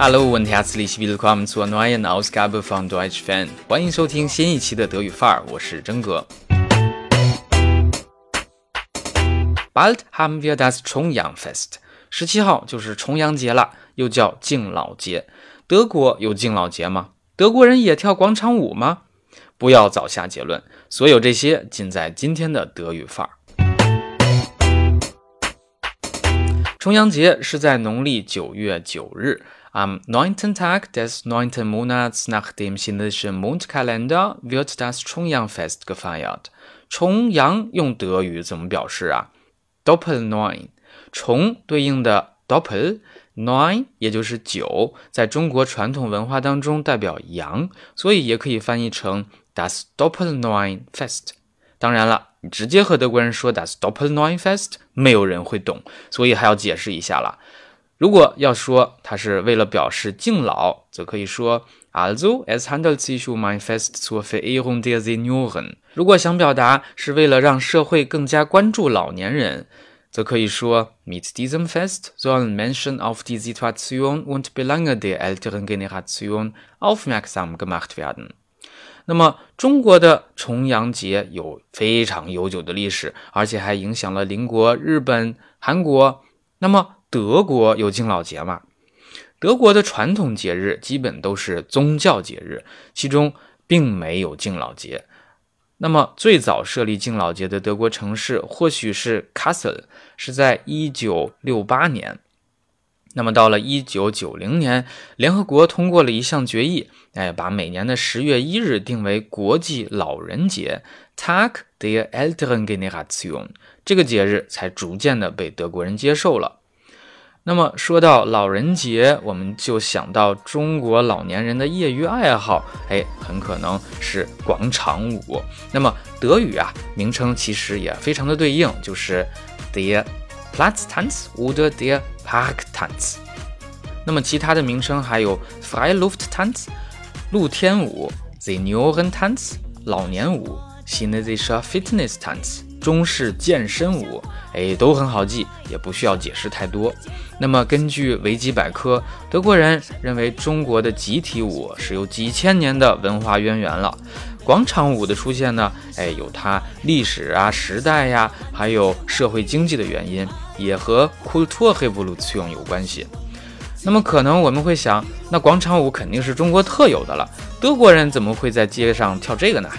Hallo und herzlich willkommen zur neuen Ausgabe von Deutsch Fan。欢迎收听新一期的德语范儿，我是真哥。Bald haben wir das Chongyangfest。十七号就是重阳节了，又叫敬老节。德国有敬老节吗？德国人也跳广场舞吗？不要早下结论。所有这些尽在今天的德语范儿。重阳节是在农历九月九日。Am neunten Tag des neunten Monats nach dem chinesischen Mondkalender wird das Chongyangfest gefeiert。重阳用德语怎么表示啊？Doppelneun，重对应的 Doppel，neun 也就是九，在中国传统文化当中代表阳，所以也可以翻译成 das Doppelneun Fest。当然了。你直接和德国人说 das Doppelneunfest，没有人会懂，所以还要解释一下了。如果要说它是为了表示敬老，则可以说 Also es handelt sich um ein Fest zur Verehrung der Senioren。如果想表达是为了让社会更加关注老年人，则可以说 Mit diesem Fest sollen Menschen auf die Situation und Belange der älteren Generation aufmerksam gemacht werden。那么，中国的重阳节有非常悠久的历史，而且还影响了邻国日本、韩国。那么，德国有敬老节吗？德国的传统节日基本都是宗教节日，其中并没有敬老节。那么，最早设立敬老节的德国城市或许是 Kassel，是在一九六八年。那么到了一九九零年，联合国通过了一项决议，哎，把每年的十月一日定为国际老人节 （Tag der älteren Generation）。这个节日才逐渐的被德国人接受了。那么说到老人节，我们就想到中国老年人的业余爱好，哎，很可能是广场舞。那么德语啊，名称其实也非常的对应，就是 DE Platztanz oder der Parktanz，那么其他的名称还有 Freilufttanz 露天舞，Seniorentanz 老年舞，Chinesische Fitnesstanz 中式健身舞，哎，都很好记，也不需要解释太多。那么根据维基百科，德国人认为中国的集体舞是有几千年的文化渊源了。广场舞的出现呢，哎，有它历史啊、时代呀，还有社会经济的原因。也和 Kultur Revolution 有关系。那么可能我们会想，那广场舞肯定是中国特有的了，德国人怎么会在街上跳这个呢？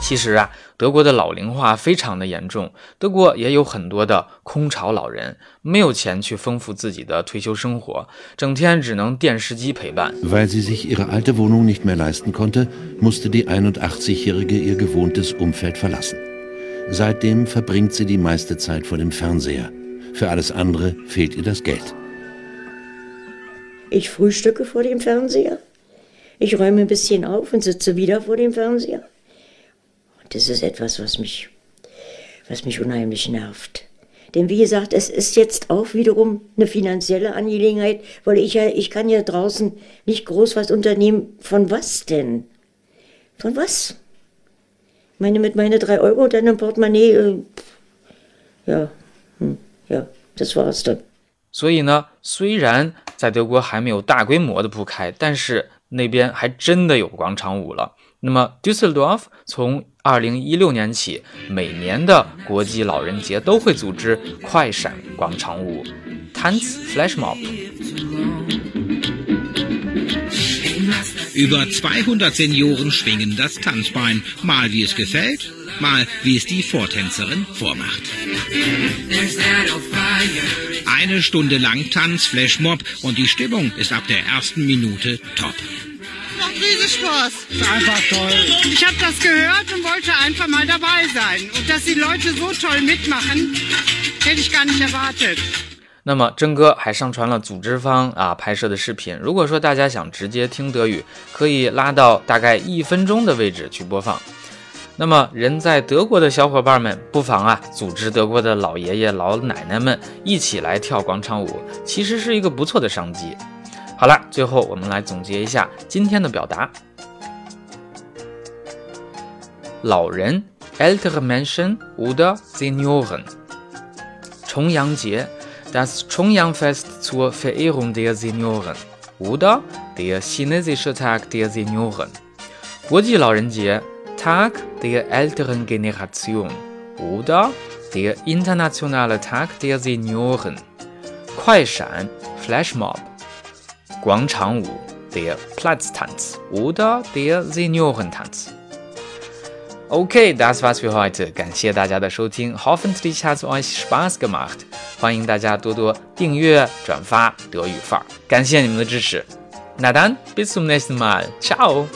其实啊，德国的老龄化非常的严重，德国也有很多的空巢老人，没有钱去丰富自己的退休生活，整天只能电视机陪伴。Seitdem verbringt sie die meiste Zeit vor dem Fernseher. Für alles andere fehlt ihr das Geld. Ich frühstücke vor dem Fernseher. Ich räume ein bisschen auf und sitze wieder vor dem Fernseher. Und das ist etwas, was mich, was mich unheimlich nervt. Denn wie gesagt, es ist jetzt auch wiederum eine finanzielle Angelegenheit, weil ich ja, ich kann ja draußen nicht groß was unternehmen. Von was denn? Von was? 所以呢，虽然在德国还没有大规模的铺开，但是那边还真的有广场舞了。那么 Düsseldorf 从二零一六年起，每年的国际老人节都会组织快闪广场舞 （Tanz Flashmob）。Über 200 Senioren schwingen das Tanzbein, mal wie es gefällt, mal wie es die Vortänzerin vormacht. Eine Stunde lang Tanz, Flashmob und die Stimmung ist ab der ersten Minute top. Macht riesig Spaß. Ist einfach toll. Ich habe das gehört und wollte einfach mal dabei sein. Und dass die Leute so toll mitmachen, hätte ich gar nicht erwartet. 那么真哥还上传了组织方啊拍摄的视频。如果说大家想直接听德语，可以拉到大概一分钟的位置去播放。那么人在德国的小伙伴们，不妨啊组织德国的老爷爷老奶奶们一起来跳广场舞，其实是一个不错的商机。好了，最后我们来总结一下今天的表达：老人 ältere Menschen oder Senioren，重阳节。das Chongyang-Fest zur Verehrung der Senioren oder der chinesische Tag der Senioren. 国际老人节 Tag der älteren Generation oder der internationale Tag der Senioren. 快闪 Flashmob. 广场舞 der Platztanz oder der Seniorentanz. Okay, das war's für heute. 感谢大家的收听，Hoffentlich hat's euch Spaß gemacht. 欢迎大家多多订阅、转发德语范儿，感谢你们的支持。那 dann bis zum nächsten Mal. Ciao.